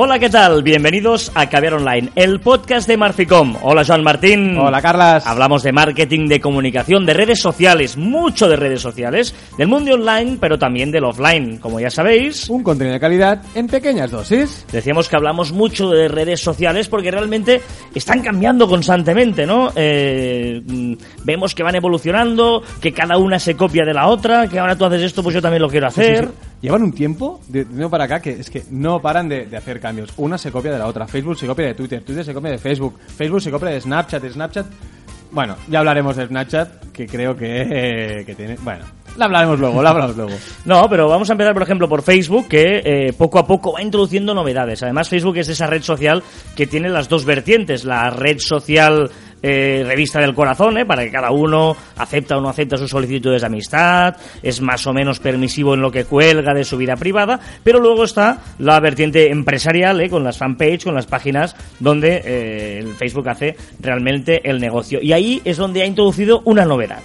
Hola, ¿qué tal? Bienvenidos a Caviar Online, el podcast de Marficom. Hola, Joan Martín. Hola, Carlas. Hablamos de marketing, de comunicación, de redes sociales, mucho de redes sociales, del mundo online, pero también del offline. Como ya sabéis, Un contenido de calidad en pequeñas dosis. decíamos que hablamos mucho de redes sociales porque realmente están cambiando constantemente, ¿no? Eh, mm, vemos que van evolucionando, que cada una se copia de la otra, que ahora tú haces esto, pues yo también lo quiero hacer. Sí, sí. Llevan un tiempo de, de para acá que es que no paran de, hacer cambios. Una se copia de la otra. Facebook se copia de Twitter, Twitter se copia de Facebook, Facebook se copia de Snapchat, Snapchat. Bueno, ya hablaremos de Snapchat, que creo que, eh, que tiene. Bueno, la hablaremos luego, la hablaremos luego. No, pero vamos a empezar, por ejemplo, por Facebook, que eh, poco a poco va introduciendo novedades. Además, Facebook es esa red social que tiene las dos vertientes. La red social eh, revista del corazón, ¿eh? para que cada uno acepta o no acepta sus solicitudes de amistad, es más o menos permisivo en lo que cuelga de su vida privada, pero luego está la vertiente empresarial, ¿eh? con las fanpage, con las páginas donde eh, el Facebook hace realmente el negocio. Y ahí es donde ha introducido una novedad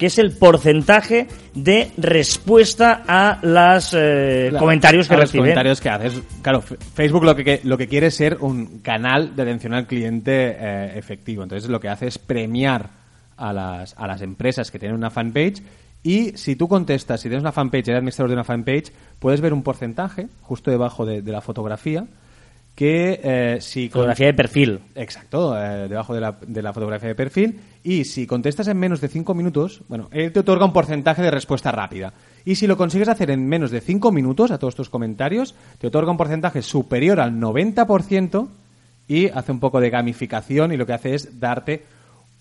que es el porcentaje de respuesta a los Claro, comentarios que a los reciben. comentarios que haces. Claro, Facebook lo que, que- lo que quiere es ser un canal de atención al cliente eh, efectivo. Entonces lo que hace es premiar a las, a las empresas que tienen una fanpage y si tú contestas, si tienes una fanpage, eres administrador de una fanpage, puedes ver un porcentaje justo debajo de, de la fotografía que eh, si... con- Fotografía de perfil. Exacto, eh, debajo de la, de la fotografía de perfil. Y si contestas en menos de 5 minutos, bueno, él te otorga un porcentaje de respuesta rápida. Y si lo consigues hacer en menos de 5 minutos a todos tus comentarios, te otorga un porcentaje superior al 90% y hace un poco de gamificación y lo que hace es darte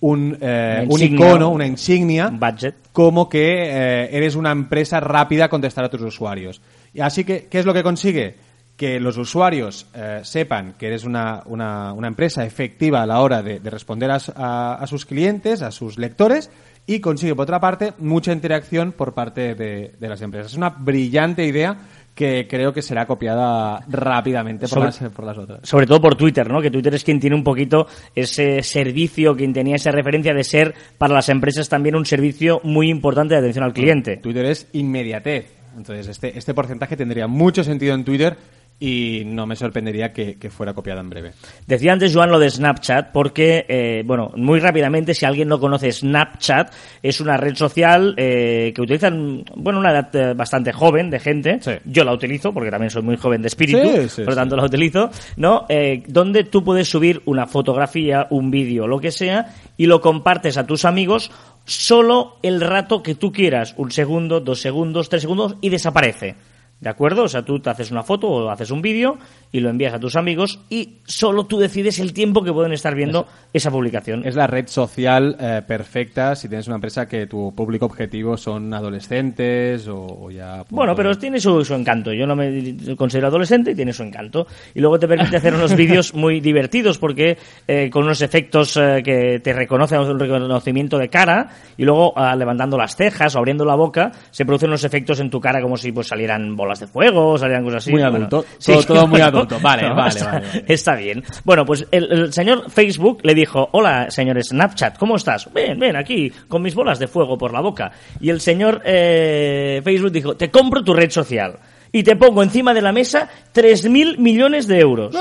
un, eh, un icono, una insignia, budget. como que eh, eres una empresa rápida a contestar a tus usuarios. Y así que, ¿qué es lo que consigue? Que los usuarios eh, sepan que eres una, una- una empresa efectiva a la hora de, de responder a, a- a sus clientes, a sus lectores, y consigue, por otra parte, mucha interacción por parte de, de las empresas. Es una brillante idea que creo que será copiada rápidamente por, Sobre- las, por las otras. Sobre todo por Twitter, ¿no? Que Twitter es quien tiene un poquito ese servicio, quien tenía esa referencia de ser para las empresas también un servicio muy importante de atención al cliente. Twitter es inmediatez. Entonces, este, este porcentaje tendría mucho sentido en Twitter y no me sorprendería que, que fuera copiado en breve. Decía antes Joan lo de Snapchat porque, eh, bueno, muy rápidamente, si alguien no conoce Snapchat, es una red social eh, que utilizan, bueno, una edad eh, bastante joven de gente. Sí. Yo la utilizo porque también soy muy joven de espíritu, Sí, sí, por lo tanto la utilizo, ¿no? Eh, donde tú puedes subir una fotografía, un vídeo, lo que sea, y lo compartes a tus amigos solo el rato que tú quieras, un segundo, dos segundos, tres segundos, y desaparece. ¿De acuerdo? O sea, tú te haces una foto o haces un vídeo y lo envías a tus amigos y solo tú decides el tiempo que pueden estar viendo esa publicación. Es la red social eh, perfecta si tienes una empresa que tu público objetivo son adolescentes o, o ya... Bueno, pero tiene su, su encanto. Yo no me considero adolescente y tiene su encanto. Y luego te permite hacer unos vídeos muy divertidos porque eh, con unos efectos eh, que te reconocen un reconocimiento de cara y luego ah, levantando las cejas o abriendo la boca se producen unos efectos en tu cara como si pues salieran bolas de fuego o salieran cosas así. Muy Bueno, adulto. Todo- todo muy adulto. Vale, vale, está, vale, vale. Está bien. Bueno, pues el, el señor Facebook le dijo, hola, señor Snapchat, ¿cómo estás? Ven, ven, aquí, con mis bolas de fuego por la boca. Y el señor eh, Facebook dijo, te compro tu red social y te pongo encima de la mesa 3.000 millones de euros.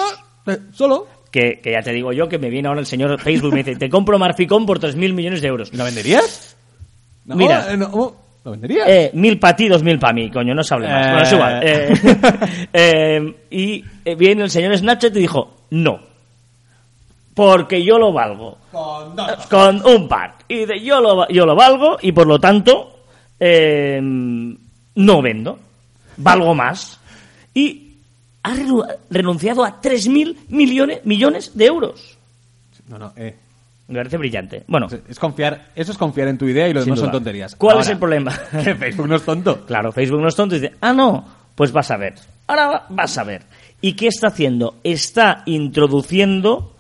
Eh, Solo. Que, que ya te digo yo que me viene ahora el señor Facebook y me dice, te compro Marficón por 3.000 millones de euros. ¿Lo venderías? No, Mira. eh, no, oh, ¿Lo venderías? Eh, mil para ti, dos mil para mí, coño, no se hable más. Eh. Bueno, es igual. Eh, eh, y eh, viene el señor Snapchat y dijo, no. Porque yo lo valgo. Con un par. Y de, yo, lo, yo lo valgo y por lo tanto eh, no vendo. Valgo más. Y ha renu- renunciado a 3.000 millones, millones de euros. No, no, eh. Me parece brillante. Bueno, Es confiar, eso es confiar en tu idea y lo demás son tonterías. ¿Cuál Ahora, es el problema? Que Facebook no es tonto. Claro, Facebook no es tonto y dice, ah, no, pues vas a ver. Ahora va- vas a ver. ¿Y qué está haciendo? Está introduciendo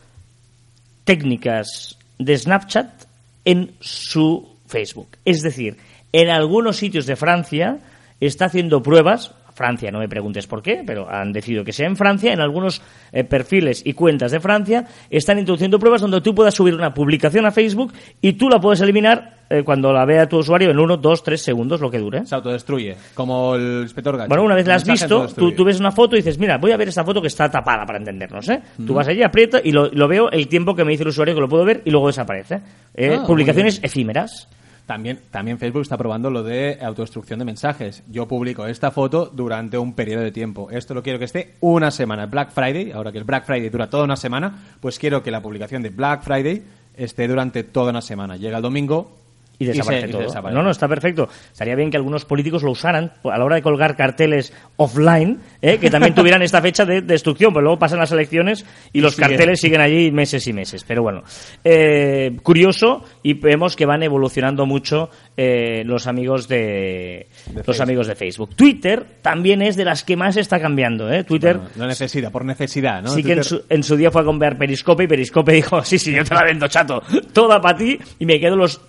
técnicas de Snapchat en su Facebook. Es decir, en algunos sitios de Francia está haciendo pruebas, Francia, no me preguntes por qué, pero han decidido que sea en Francia. En algunos eh, perfiles y cuentas de Francia están introduciendo pruebas donde tú puedas subir una publicación a Facebook y tú la puedes eliminar eh, cuando la vea tu usuario en uno, dos, tres segundos, lo que dure. Se autodestruye, como el inspector Gacho. Bueno, una vez la has visto, tú, ves una foto y dices, mira, voy a ver esta foto que está tapada para entendernos, ¿eh? Tú vas allí, aprieta y lo, lo veo el tiempo que me dice el usuario que lo puedo ver y luego desaparece. Eh, Ah, publicaciones efímeras. También, también Facebook está probando lo de autodestrucción de mensajes. Yo publico esta foto durante un periodo de tiempo. Esto lo quiero que esté una semana. Black Friday, ahora que el Black Friday dura toda una semana, pues quiero que la publicación de Black Friday esté durante toda una semana. Llega el domingo Y se- desaparece y todo. desaparece. No, no, está perfecto. Estaría bien que algunos políticos lo usaran a la hora de colgar carteles offline, ¿eh? que también tuvieran esta fecha de destrucción, pero luego pasan las elecciones y los sigue. carteles siguen allí meses y meses. Pero bueno, eh, curioso y vemos que van evolucionando mucho eh, los amigos de, los Facebook. amigos de Facebook. Twitter también es de las que más está cambiando, ¿eh? Twitter Bueno, no necesidad, por necesidad, ¿no? sí que en su, en su día fue a comprar Periscope y Periscope dijo, sí, sí, yo te la vendo, chato, toda para ti y me quedo los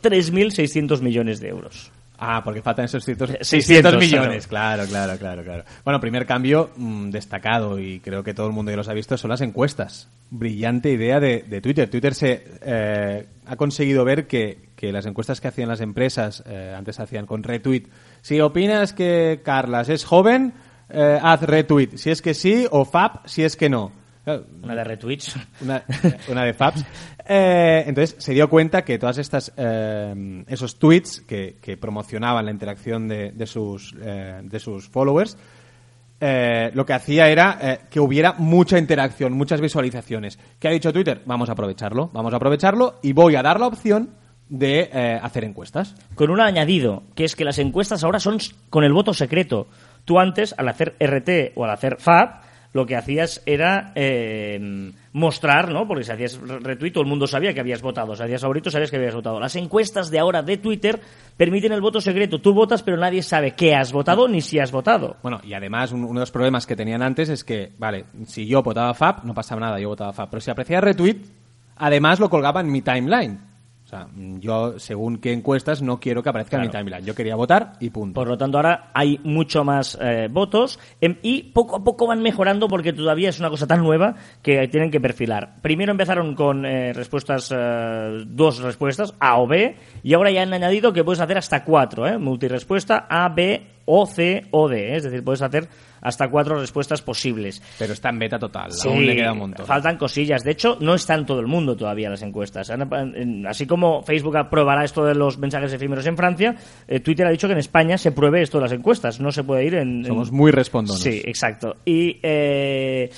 3.600 millones de euros. Ah, porque faltan esos 600, 600, 600 millones. Claro, claro, claro, claro. Bueno, primer cambio mm, destacado y creo que todo el mundo ya los ha visto son las encuestas. Brillante idea de, de Twitter. Twitter se eh, ha conseguido ver que, que las encuestas que hacían las empresas eh, antes hacían con retweet. Si opinas que Carlas es joven, eh, haz retweet. Si es que sí, o fab, si es que no. Claro, Una de retweets. una, una de Fabs. Eh, entonces se dio cuenta que todas estas eh, esos tweets que, que promocionaban la interacción de, de sus eh, de sus followers eh, lo que hacía era eh, que hubiera mucha interacción, muchas visualizaciones. ¿Qué ha dicho Twitter? Vamos a aprovecharlo, vamos a aprovecharlo y voy a dar la opción de eh, hacer encuestas. Con un añadido, que es que las encuestas ahora son con el voto secreto. Tú antes, al hacer RT o al hacer FAB, lo que hacías era eh, mostrar, ¿no? Porque si hacías re- retweet, todo el mundo sabía que habías votado. Si hacías favorito, sabías que habías votado. Las encuestas de ahora de Twitter permiten el voto secreto. Tú votas, pero nadie sabe qué has votado ni si has votado. Bueno, y además un- uno de los problemas que tenían antes es que, vale, si yo votaba FAB, no pasaba nada, yo votaba FAB. Pero si apreciaba retweet, además lo colgaba en mi timeline. O sea, mm, yo, según qué encuestas, no quiero que aparezca en mi Claro. timeline. Yo quería votar y punto. Por lo tanto, ahora hay mucho más eh, votos em, y poco a poco van mejorando porque todavía es una cosa tan nueva que tienen que perfilar. Primero empezaron con eh, respuestas, eh, dos respuestas, A o B, y ahora ya han añadido que puedes hacer hasta cuatro, ¿eh? multirespuesta A, B, O, C o D. ¿eh? Es decir, puedes hacer hasta cuatro respuestas posibles. Pero está en beta total, Sí, aún le queda un montón. Faltan cosillas. De hecho, no está en todo el mundo todavía las encuestas. Así como Facebook aprobará esto de los mensajes efímeros en Francia, eh, Twitter ha dicho que en España se pruebe esto de las encuestas. No se puede ir en. en- Somos muy respondones. Sí, exacto. Y eh,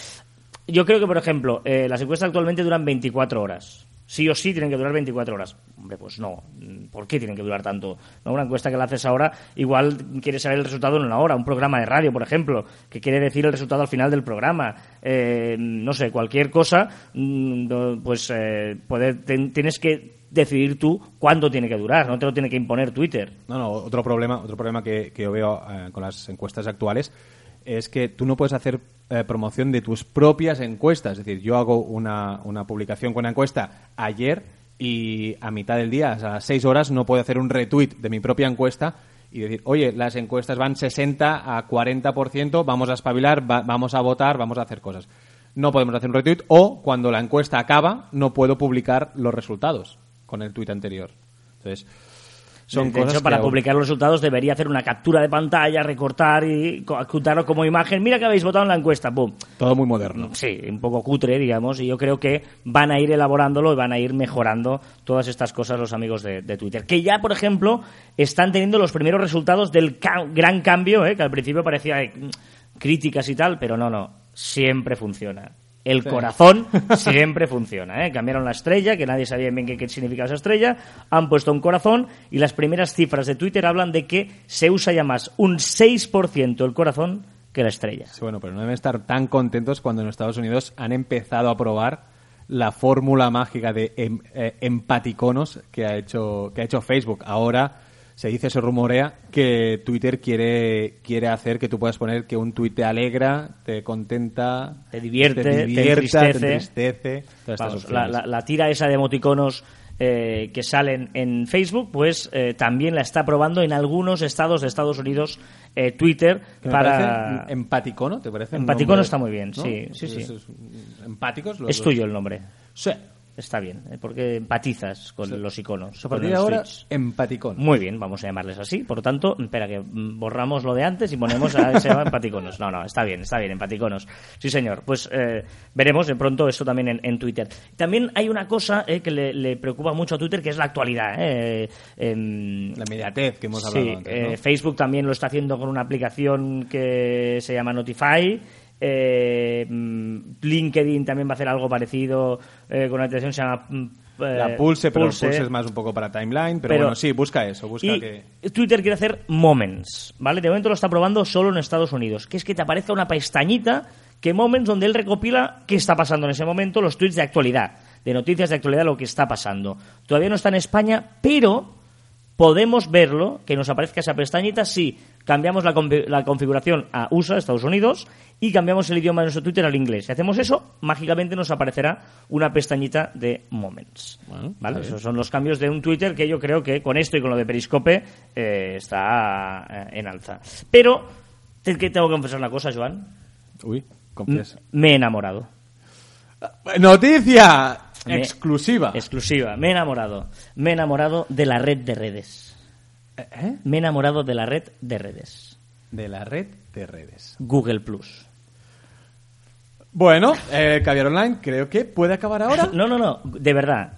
yo creo que, por ejemplo, eh, las encuestas actualmente duran 24 horas. Sí o sí tienen que durar 24 horas. Hombre, pues no. ¿Por qué tienen que durar tanto? No, una encuesta que la haces ahora, igual quieres saber el resultado en una hora. Un programa de radio, por ejemplo, que quiere decir el resultado al final del programa. Eh, no sé, cualquier cosa, mm, pues eh, tienes que decidir tú cuánto tiene que durar. No te lo tiene que imponer Twitter. No, no, otro problema, otro problema que, que yo veo eh, con las encuestas actuales es que tú no puedes hacer eh, promoción de tus propias encuestas. Es decir, yo hago una, una publicación con una encuesta ayer y a mitad del día, a las 6 horas, no puedo hacer un retweet de mi propia encuesta y decir, oye, las encuestas van 60 a 40%, vamos a espabilar, va- vamos a votar, vamos a hacer cosas. No podemos hacer un retweet o cuando la encuesta acaba no puedo publicar los resultados con el tweet anterior. Entonces, son de cosas hecho, para que publicar los resultados debería hacer una captura de pantalla, recortar y adjuntarlo como imagen. Mira que habéis votado en la encuesta. ¡Pum! Todo muy moderno. Sí, un poco cutre, digamos, y yo creo que van a ir elaborándolo y van a ir mejorando todas estas cosas los amigos de, de Twitter. Que ya, por ejemplo, están teniendo los primeros resultados del ca- gran cambio, ¿eh? que al principio parecía eh, críticas y tal, pero no, no, siempre funciona. El corazón siempre funciona. ¿eh? Cambiaron la estrella, que nadie sabía bien qué, qué significaba esa estrella, han puesto un corazón y las primeras cifras de Twitter hablan de que se usa ya más un 6% el corazón que la estrella. Sí, bueno, pero no deben estar tan contentos cuando en Estados Unidos han empezado a probar la fórmula mágica de em- eh, empaticonos que ha hecho que ha hecho Facebook. Ahora se dice, se rumorea que Twitter quiere quiere hacer que tú puedas poner que un tuit te alegra, te contenta, Te divierte, te divierta, entristece. entristece, todas estas Vamos, la, la- la tira esa de emoticonos eh, que salen en Facebook, pues eh, también la está probando en algunos estados de Estados Unidos eh, Twitter para... empaticono, ¿te parece? Empaticono nombre, está muy bien, ¿no? sí, sí, sí. Empáticos. los Es tuyo el nombre. Sí. Está bien, eh, porque empatizas con los iconos. A partir de ahora, tweets. empaticono. Muy bien, vamos a llamarles así. Por lo tanto, espera que mm, borramos lo de antes y ponemos a ese empaticonos. No, no, está bien, está bien, empaticonos. Sí, señor. Pues eh, veremos de pronto eso también en, en Twitter. También hay una cosa eh, que le, le preocupa mucho a Twitter, que es la actualidad. eh. Em, La inmediatez que hemos hablado Sí, antes, eh, ¿no? Facebook también lo está haciendo con una aplicación que se llama Notify. Eh, mm, LinkedIn también va a hacer algo parecido eh, con una que se llama mm, eh, La Pulse, pero Pulse. es más un poco para timeline, pero, Pero- bueno, sí, busca eso, busca y que... Twitter quiere hacer Moments, ¿vale? De momento lo está probando solo en Estados Unidos, que es que te aparezca una pestañita que Moments donde él recopila qué está pasando en ese momento, los tweets de actualidad, de noticias de actualidad, lo que está pasando. Todavía no está en España, pero podemos verlo, que nos aparezca esa pestañita si cambiamos la, confi- la configuración a USA, Estados Unidos, y cambiamos el idioma de nuestro Twitter al inglés. Si hacemos eso, mágicamente nos aparecerá una pestañita de Moments. Bueno, ¿Vale? Esos son los cambios de un Twitter que yo creo que con esto y con lo de Periscope eh, está eh, en alza. Pero, te- que tengo que confesar una cosa, Joan. Uy, confiesa. Me he enamorado. ¡Noticia! Me- Exclusiva. Exclusiva. Me he enamorado. Me he enamorado de la red de redes. ¿Eh? Me he enamorado de la red de redes. De la red de redes. Google Plus. Bueno, eh, Caviar Online creo que puede acabar ahora. No, no, no. De verdad.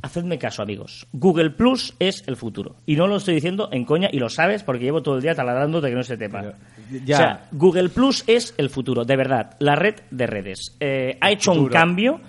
Hacedme caso, amigos. Google Plus es el futuro. Y no lo estoy diciendo en coña, y lo sabes porque llevo todo el día taladrando de que no se tepa. Ya. O sea, Google Plus es el futuro, de verdad. La red de redes. Eh, ha hecho un futuro. cambio.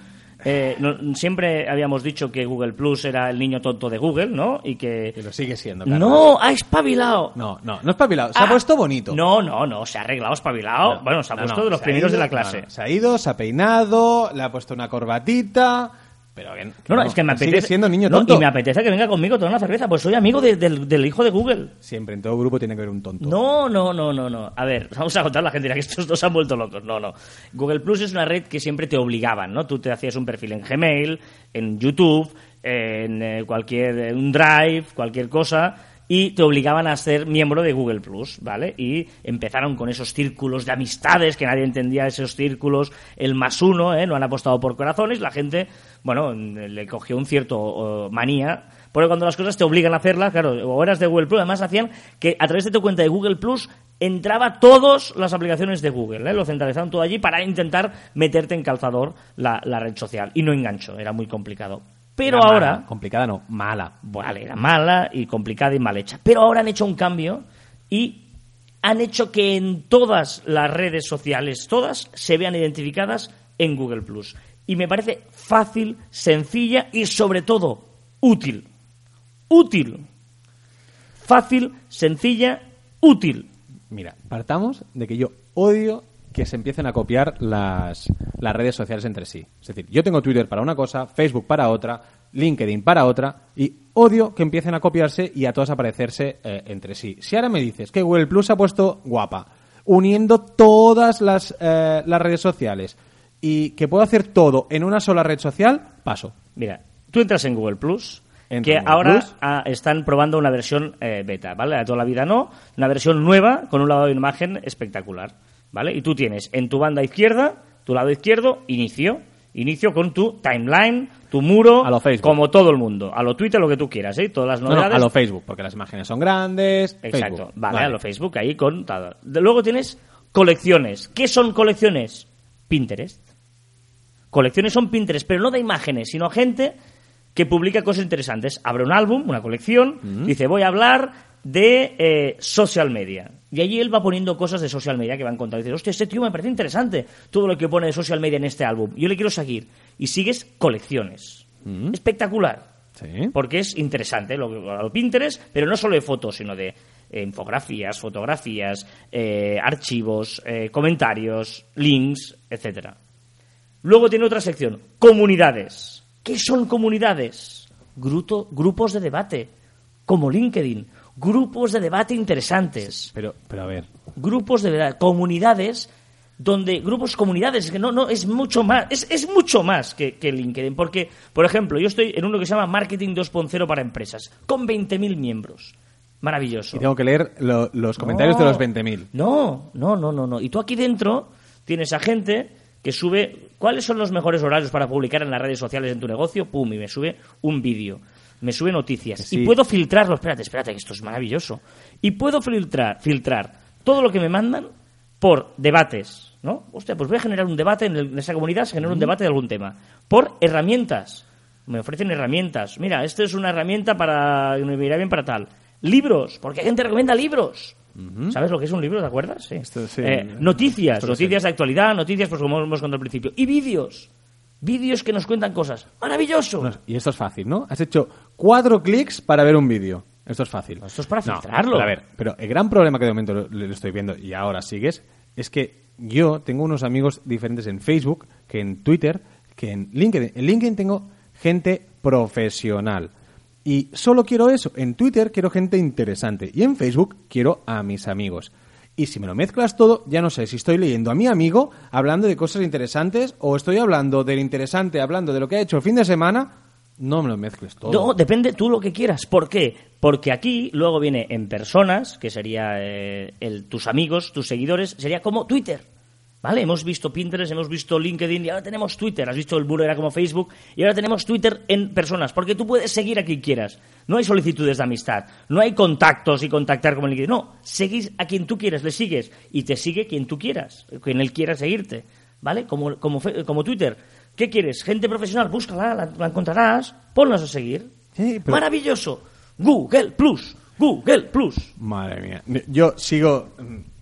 Eh, no- siempre habíamos dicho que Google Plus era el niño tonto de Google, ¿no? Y que. Que lo sigue siendo. Carlos. ¡No! ¡Ha espabilado! No, no, no es pabilado. Se ha Ah, puesto bonito. No, no, no. Se ha arreglado, espabilado. No, bueno, se ha no, puesto de los primeros de la clase. se ha ido, se ha peinado, le ha puesto una corbatita. Pero que- No, no, es que me sigue apetece. siendo niño No, tonto. y me apetece que venga conmigo a tomar una cerveza, pues soy amigo de- del, del hijo de Google. Siempre en todo grupo tiene que haber un tonto. No, no, no, no, no. A ver, vamos a contar la gente dirá que estos dos se han vuelto locos. No, no. Google Plus es una red que siempre te obligaban, ¿no? Tú te hacías un perfil en Gmail, en YouTube, en eh, cualquier un Drive, cualquier cosa y te obligaban a ser miembro de Google Plus, ¿vale? Y empezaron con esos círculos de amistades que nadie entendía esos círculos, el más uno, ¿eh? No han apostado por corazones, la gente, bueno, le cogió un cierto oh, manía porque cuando las cosas te obligan a hacerlas, claro, o eras de Google Plus, además hacían que a través de tu cuenta de Google Plus entraba todas las aplicaciones de Google, ¿eh? lo centralizaron todo allí para intentar meterte en calzador la, la red social. Y no enganchó, era muy complicado. Pero Era ahora, mala, complicada no, mala. vale, era mala y complicada y mal hecha. Pero ahora han hecho un cambio y han hecho que en todas las redes sociales, todas, se vean identificadas en Google Plus. Y me parece fácil, sencilla y sobre todo útil. Útil. Fácil, sencilla, útil. Mira, partamos de que yo odio que se empiecen a copiar las, las redes sociales entre sí. Es decir, yo tengo Twitter para una cosa, Facebook para otra, LinkedIn para otra, y odio que empiecen a copiarse y a todas a parecerse eh, entre sí. Si ahora me dices que Google Plus ha puesto guapa, uniendo todas las, eh, las redes sociales, y que puedo hacer todo en una sola red social, paso. Mira, tú entras en Google Plus, que ahora ah, están probando una versión eh, beta, ¿vale? A toda la vida no, una versión nueva con un lado de imagen espectacular, ¿vale? Y tú tienes en tu banda izquierda, tu lado izquierdo, inicio. Inicio con tu timeline, tu muro, A lo Facebook. como todo el mundo. A lo Twitter, lo que tú quieras, ¿eh? Todas las No, no, novedades. a lo Facebook, porque las imágenes son grandes. Exacto, Facebook. vale, a lo Facebook, ahí con Luego tienes colecciones. ¿Qué son colecciones? Pinterest. Colecciones son Pinterest, pero no de imágenes, sino gente que publica cosas interesantes. Abre un álbum, una colección, dice, voy a hablar de eh, social media. Y allí él va poniendo cosas de social media que va encontrando. Y dices, hostia, este tío me parece interesante todo lo que pone de social media en este álbum. Yo le quiero seguir. Y sigues colecciones. Espectacular. Sí. Porque es interesante lo, lo Pinterest, pero no solo de fotos, sino de eh, infografías, fotografías, eh, archivos, comentarios, links, etcétera. Luego tiene otra sección, comunidades. ¿Qué son comunidades? Grupo- grupos de debate, como LinkedIn. Grupos de debate interesantes. Pero, pero a ver, Grupos de debate, comunidades donde grupos, comunidades, es que no, no, es mucho más, es, es mucho más que, que LinkedIn, porque, por ejemplo, yo estoy en uno que se llama Marketing 2.0 para empresas, con 20.000 miembros. Maravilloso. Y tengo que leer lo- los comentarios No. de los 20.000. No, no, no, no, no. Y tú aquí dentro tienes a gente que sube cuáles son los mejores horarios para publicar en las redes sociales en tu negocio, pum, y me sube un vídeo, me sube noticias Sí. y puedo filtrarlo. Espérate, espérate, que esto es maravilloso. Y puedo filtrar, filtrar todo lo que me mandan por debates, ¿no? Hostia, pues voy a generar un debate en, el- en esa comunidad, se genera un debate de algún tema. Por herramientas. Me ofrecen herramientas. Mira, esta es una herramienta para. me irá bien para tal. Libros, porque hay gente que recomienda libros. ¿Sabes lo que es un libro? ¿Te acuerdas? Sí. Esto sí. Eh, noticias, Esto noticias de actualidad, noticias, pues como hemos contado al principio. Y vídeos. Vídeos que nos cuentan cosas. ¡Maravilloso! No, y esto es fácil, ¿no? Has hecho cuatro clics para ver un vídeo. Esto es fácil. Esto es para No, filtrarlo. pero a ver, pero el gran problema que de momento lo estoy viendo y ahora sigues es que yo tengo unos amigos diferentes en Facebook que en Twitter, que en LinkedIn. En LinkedIn tengo gente profesional. Y solo quiero eso. En Twitter quiero gente interesante. Y en Facebook quiero a mis amigos. Y si me lo mezclas todo, ya no sé si estoy leyendo a mi amigo hablando de cosas interesantes o estoy hablando del interesante, hablando de lo que ha hecho el fin de semana. No me lo mezcles todo. No, depende tú lo que quieras. ¿Por qué? Porque aquí luego viene en personas, que sería eh, el, tus amigos, tus seguidores, sería como Twitter. ¿Vale? Hemos visto Pinterest, hemos visto LinkedIn y ahora tenemos Twitter. Has visto el muro era como Facebook y ahora tenemos Twitter en personas. Porque tú puedes seguir a quien quieras. No hay solicitudes de amistad. No hay contactos y contactar como LinkedIn. No, seguís a quien tú quieras, le sigues. Y te sigue quien tú quieras, quien él quiera seguirte. ¿Vale? Como, como, como Twitter. ¿Qué quieres? Gente profesional, búscala, la, la encontrarás, ponlas a seguir. Sí, pero- Maravilloso. Google Plus. Google Plus. Madre mía. Yo sigo.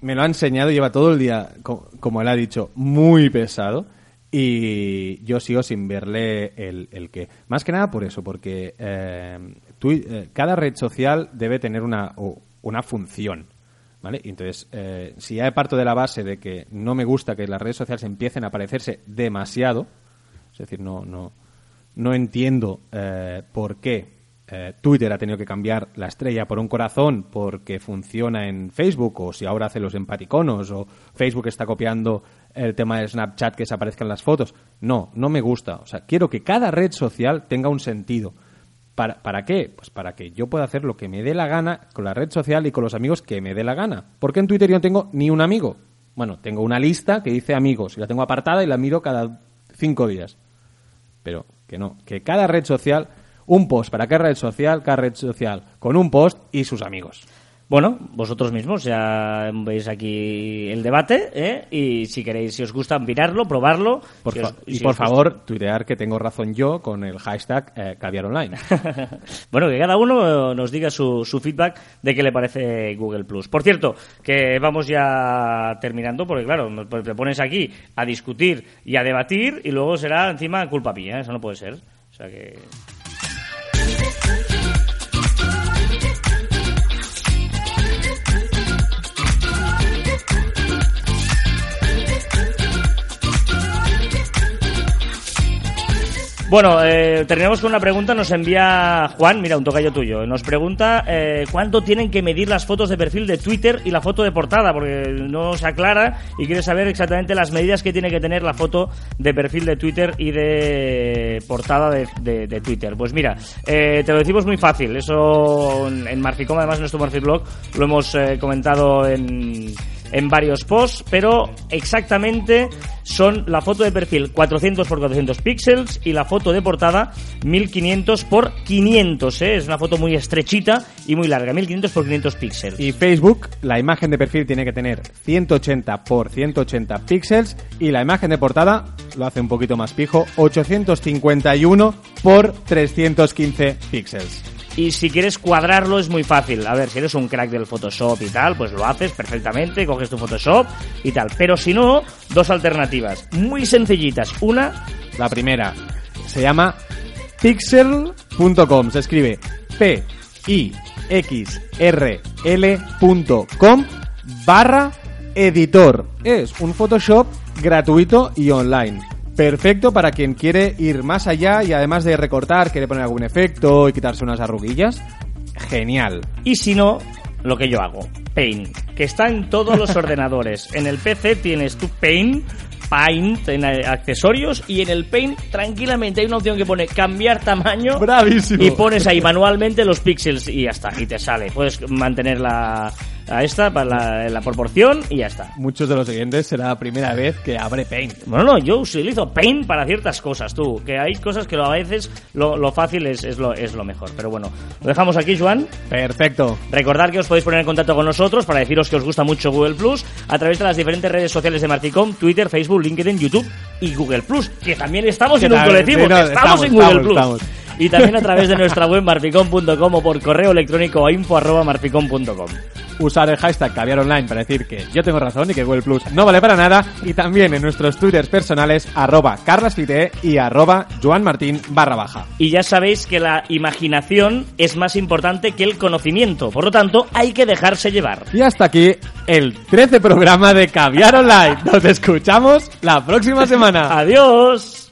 Me lo ha enseñado, lleva todo el día, co- como él ha dicho, muy pesado. Y yo sigo sin verle el, el qué. Más que nada por eso, porque eh, eh, cada red social debe tener una, una función. ¿Vale? Entonces, eh, si ya parto de la base de que no me gusta que las redes sociales empiecen a parecerse demasiado, es decir, no, no, no entiendo eh, por qué eh, Twitter ha tenido que cambiar la estrella por un corazón porque funciona en Facebook, o si ahora hace los empaticonos, o Facebook está copiando el tema de Snapchat que se aparezcan las fotos. No, no me gusta. O sea, quiero que cada red social tenga un sentido. ¿Para, ¿Para qué? Pues para que yo pueda hacer lo que me dé la gana con la red social y con los amigos que me dé la gana. Porque en Twitter yo no tengo ni un amigo. Bueno, tengo una lista que dice amigos y la tengo apartada y la miro cada cinco días. Pero que no, que cada red social, un post para cada red social, cada red social con un post y sus amigos. Bueno, vosotros mismos ya veis aquí el debate, ¿eh? Y si queréis, si os gusta, mirarlo, probarlo. Por Si fa- os- y si por os gusta- favor, tuitear que tengo razón yo con el hashtag eh, caviar online. bueno, que cada uno nos diga su, su feedback de qué le parece Google Plus. Por cierto, que vamos ya terminando, porque claro, nos- te pones aquí a discutir y a debatir y luego será encima culpa mía, eso no puede ser. O sea que. Bueno, eh, terminamos con una pregunta. Nos envía Juan, mira, un tocayo tuyo. Nos pregunta eh, cuánto tienen que medir las fotos de perfil de Twitter y la foto de portada, porque no se aclara y quiere saber exactamente las medidas que tiene que tener la foto de perfil de Twitter y de portada de, de- Twitter. Pues mira, eh, te lo decimos muy fácil. Eso en Marficom, además en nuestro Marfic Blog, lo hemos eh, comentado en en varios posts, pero exactamente son la foto de perfil 400 por 400 píxeles y la foto de portada 1500 por 500, ¿eh? es una foto muy estrechita y muy larga, 1500 por 500 píxeles. Y Facebook, la imagen de perfil tiene que tener 180 por 180 píxeles y la imagen de portada lo hace un poquito más pijo, 851 por 315 píxeles. Y si quieres cuadrarlo es muy fácil. A ver, si eres un crack del Photoshop y tal, pues lo haces perfectamente, coges tu Photoshop y tal. Pero si no, dos alternativas muy sencillitas. Una, La primera se llama pixel.com, se escribe P I X R L.com barra editor. Es un Photoshop gratuito y online. Perfecto para quien quiere ir más allá y además de recortar, quiere poner algún efecto y quitarse unas arruguillas. Genial. y si no, lo que yo hago, Paint. que está en todos los ordenadores. En el PC tienes tu Paint, Paint en accesorios y en el Paint tranquilamente hay una opción que pone cambiar tamaño Bravísimo. y pones ahí manualmente los píxeles y ya está, y te sale. Puedes mantener la, a esta para la, la proporción y ya está. Muchos de los siguientes será la primera vez que abre Paint. Bueno, no, yo utilizo Paint para ciertas cosas, tú. Que hay cosas que a veces lo, lo fácil es, es, lo, es lo mejor. Pero bueno, lo dejamos aquí, Joan. Perfecto. Recordad que os podéis poner en contacto con nosotros para deciros que os gusta mucho Google Plus a través de las diferentes redes sociales de Marticom, Twitter, Facebook, LinkedIn, YouTube y Google Plus, que también estamos en un colectivo, sí, no, estamos, estamos, en Google estamos, Plus. estamos. Y también a través de nuestra web marficom.com o por correo electrónico a info arroba marficom.com. Usar el hashtag caviar online para decir que yo tengo razón y que Google Plus no vale para nada. Y también en nuestros twitters personales, arroba carlasfite y arroba joanmartin barra baja. Y ya sabéis que la imaginación es más importante que el conocimiento. Por lo tanto, hay que dejarse llevar. Y hasta aquí el 13 programa de Caviar Online. Nos escuchamos la próxima semana. Adiós.